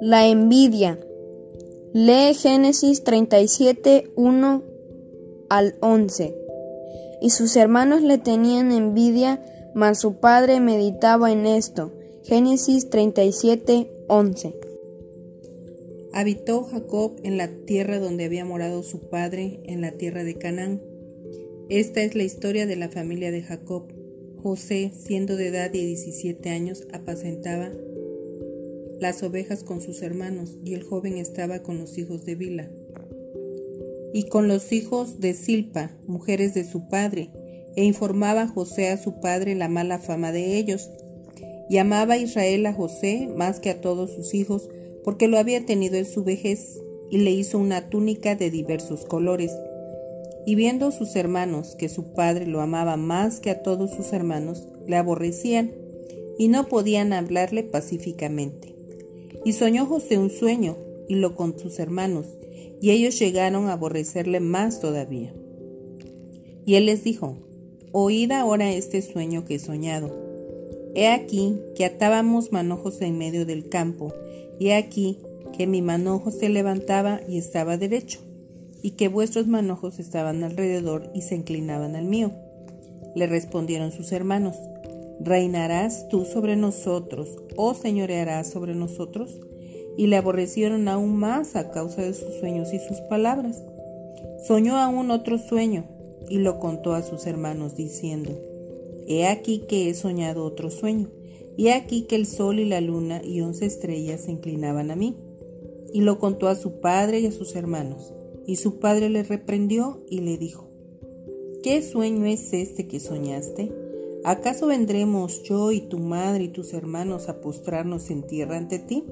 La envidia. Lee Génesis 37, 1 al 11. Y sus hermanos le tenían envidia, mas su padre meditaba en esto. Génesis 37, 11. Habitó Jacob en la tierra donde había morado su padre, en la tierra de Canaán. Esta es la historia de la familia de Jacob. José, siendo de edad de 17 años, apacentaba las ovejas con sus hermanos, y el joven estaba con los hijos de Bila, y con los hijos de Silpa, mujeres de su padre, e informaba José a su padre la mala fama de ellos. Y amaba Israel a José más que a todos sus hijos, porque lo había tenido en su vejez, y le hizo una túnica de diversos colores. Y viendo sus hermanos que su padre lo amaba más que a todos sus hermanos, le aborrecían, y no podían hablarle pacíficamente. Y soñó José un sueño, y lo con sus hermanos, y ellos llegaron a aborrecerle más todavía. Y él les dijo, Oíd ahora este sueño que he soñado. He aquí que atábamos manojos en medio del campo, y he aquí que mi manojo se levantaba y estaba derecho, y que vuestros manojos estaban alrededor y se inclinaban al mío. Le respondieron sus hermanos, ¿Reinarás tú sobre nosotros o señorearás sobre nosotros? Y le aborrecieron aún más a causa de sus sueños y sus palabras. Soñó aún otro sueño y lo contó a sus hermanos diciendo, He aquí que he soñado otro sueño, y he aquí que el sol y la luna y once estrellas se inclinaban a mí. Y lo contó a su padre y a sus hermanos, y su padre le reprendió y le dijo, ¿Qué sueño es este que soñaste? ¿Acaso vendremos yo y tu madre y tus hermanos a postrarnos en tierra ante ti?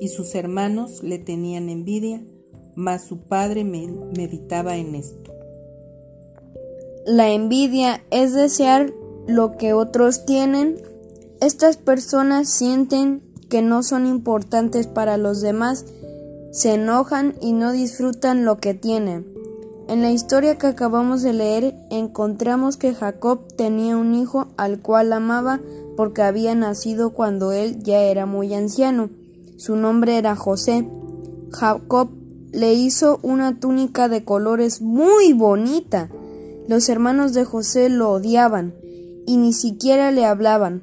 Y sus hermanos le tenían envidia, mas su padre meditaba en esto. La envidia es desear lo que otros tienen. Estas personas sienten que no son importantes para los demás, se enojan y no disfrutan lo que tienen. En la historia que acabamos de leer encontramos que Jacob tenía un hijo al cual amaba porque había nacido cuando él ya era muy anciano. Su nombre era José. Jacob le hizo una túnica de colores muy bonita. Los hermanos de José lo odiaban y ni siquiera le hablaban.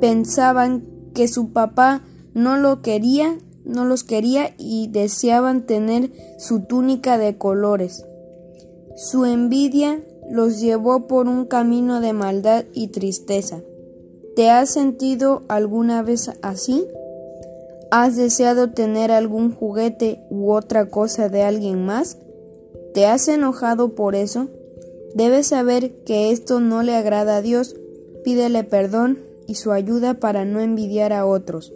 Pensaban que su papá no lo quería, no los quería y deseaban tener su túnica de colores. Su envidia los llevó por un camino de maldad y tristeza. ¿Te has sentido alguna vez así? ¿Has deseado tener algún juguete u otra cosa de alguien más? ¿Te has enojado por eso? Debes saber que esto no le agrada a Dios. Pídele perdón y su ayuda para no envidiar a otros.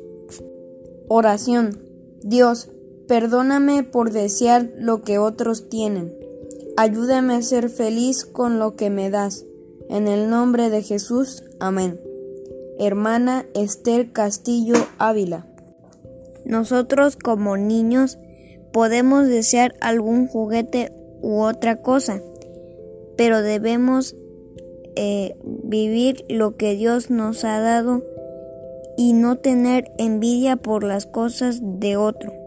Oración. Dios, perdóname por desear lo que otros tienen. Ayúdame a ser feliz con lo que me das. En el nombre de Jesús. Amén. Hermana Esther Castillo Ávila. Nosotros como niños podemos desear algún juguete u otra cosa, pero debemos eh, vivir lo que Dios nos ha dado y no tener envidia por las cosas de otro.